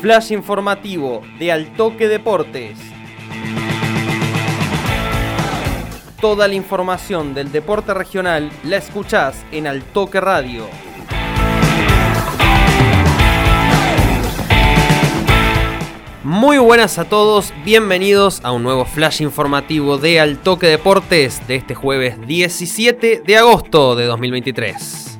Flash informativo de Altoque Deportes. Toda la información del deporte regional la escuchás en Altoque Radio. Muy buenas a todos, bienvenidos a un nuevo flash informativo de Altoque Deportes de este jueves 17 de agosto de 2023.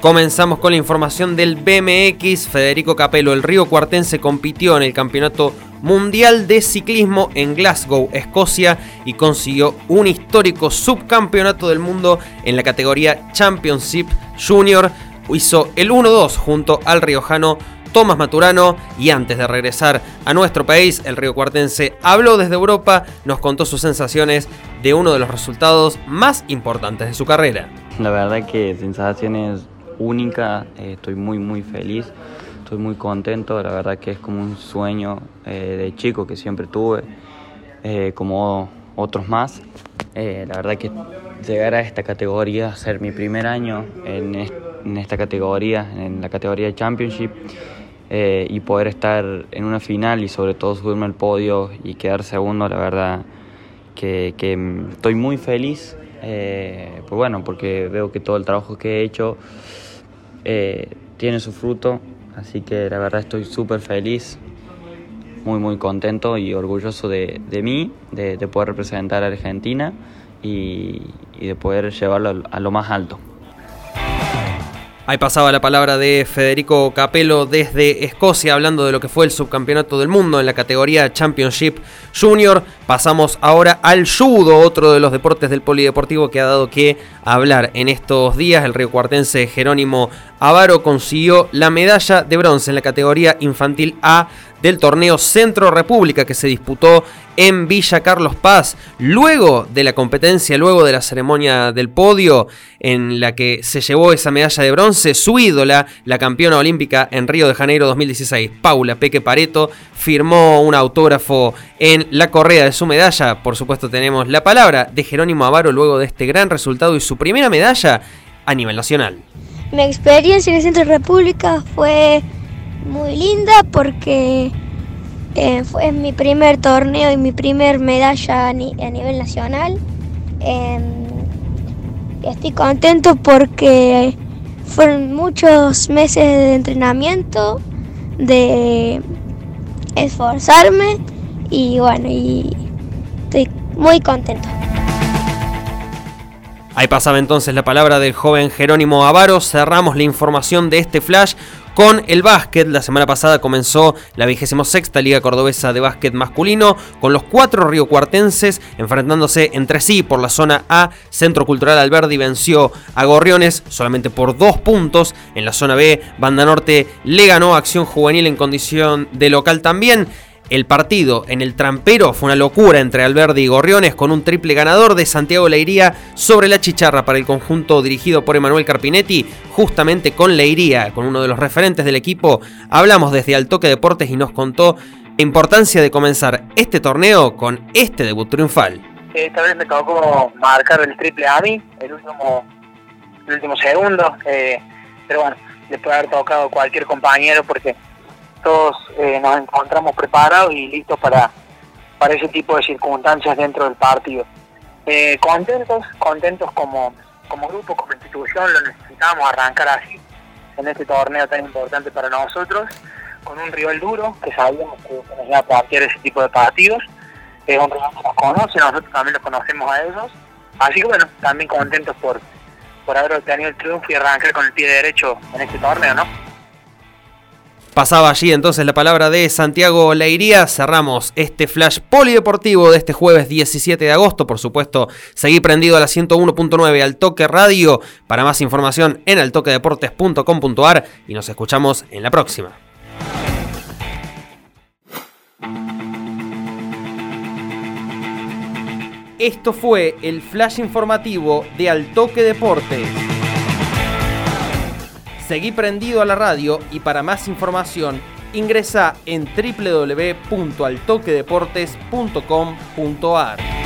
Comenzamos con la información del BMX. Federico Capello, el río cuartense, compitió en el Campeonato Mundial de Ciclismo en Glasgow, Escocia, y consiguió un histórico subcampeonato del mundo en la categoría Championship Junior. Hizo el 1-2 junto al riojano Tomás Maturano y antes de regresar a nuestro país, el río cuartense habló desde Europa, nos contó sus sensaciones de uno de los resultados más importantes de su carrera. La verdad que sensaciones única, eh, estoy muy muy feliz, estoy muy contento, la verdad que es como un sueño eh, de chico que siempre tuve, eh, como otros más. la verdad que llegar a esta categoría, ser mi primer año en, esta categoría, en la categoría de Championship, y poder estar en una final y sobre todo subirme al podio y quedar segundo, la verdad que, que estoy muy feliz, pues bueno, porque veo que todo el trabajo que he hecho eh, tiene su fruto, así que la verdad estoy súper feliz, muy muy contento y orgulloso de, mí, de, poder representar a Argentina y, de poder llevarlo a lo más alto. Ahí pasaba la palabra de Federico Capello desde Escocia hablando de lo que fue el subcampeonato del mundo en la categoría Championship Junior. Pasamos ahora al judo, otro de los deportes del polideportivo que ha dado que hablar en estos días. El río cuartense Jerónimo Avaro consiguió la medalla de bronce en la categoría infantil A del torneo Centro República que se disputó en Villa Carlos Paz. Luego de la competencia, luego de la ceremonia del podio en la que se llevó esa medalla de bronce, su ídola, la campeona olímpica en Río de Janeiro 2016, Paula Peque Pareto, firmó un autógrafo en la correa de su medalla. Por supuesto tenemos la palabra de Jerónimo Avaro luego de este gran resultado y su primera medalla a nivel nacional. Mi experiencia en el Centro República fue muy linda porque eh, fue mi primer torneo y mi primer medalla a, nivel nacional. Em, estoy contento porque fueron muchos meses de entrenamiento, de esforzarme y bueno, y estoy muy contento. Ahí pasaba entonces la palabra del joven Jerónimo Avaro. Cerramos la información de este flash con el básquet. La semana pasada comenzó la vigésima sexta Liga Cordobesa de Básquet Masculino, con los cuatro riocuartenses enfrentándose entre sí por la zona A. Centro Cultural Alberdi venció a Gorriones solamente por dos puntos. En la zona B, Banda Norte le ganó Acción Juvenil en condición de local también. El partido en el trampero fue una locura entre Alberdi y Gorriones con un triple ganador de Santiago Leiría sobre la chicharra para el conjunto dirigido por Emanuel Carpinetti, justamente con Leiría, con uno de los referentes del equipo. Hablamos desde Altoque Deportes y nos contó la importancia de comenzar este torneo con este debut triunfal. Esta vez me tocó marcar el triple a mí, el último, el último segundo, eh, pero bueno, le puede haber tocado cualquier compañero porque todos eh, nos encontramos preparados y listos para, para ese tipo de circunstancias dentro del partido. Eh, contentos, contentos como, como grupo, como institución, lo necesitamos arrancar así en este torneo tan importante para nosotros, con un rival duro, que sabíamos que nos iba a partir ese tipo de partidos. Es un rival que nos conoce, nosotros también los conocemos a ellos. Así que bueno, también contentos por, por haber obtenido el triunfo y arrancar con el pie derecho en este torneo, ¿no? Pasaba allí entonces la palabra de Santiago Leiría. Cerramos este flash polideportivo de este jueves 17 de agosto. Por supuesto, seguí prendido a la 101.9 al Toque Radio. Para más información en altoquedeportes.com.ar y nos escuchamos en la próxima. Esto fue el flash informativo de Altoque Deportes. Seguí prendido a la radio y para más información ingresa en www.altoquedeportes.com.ar.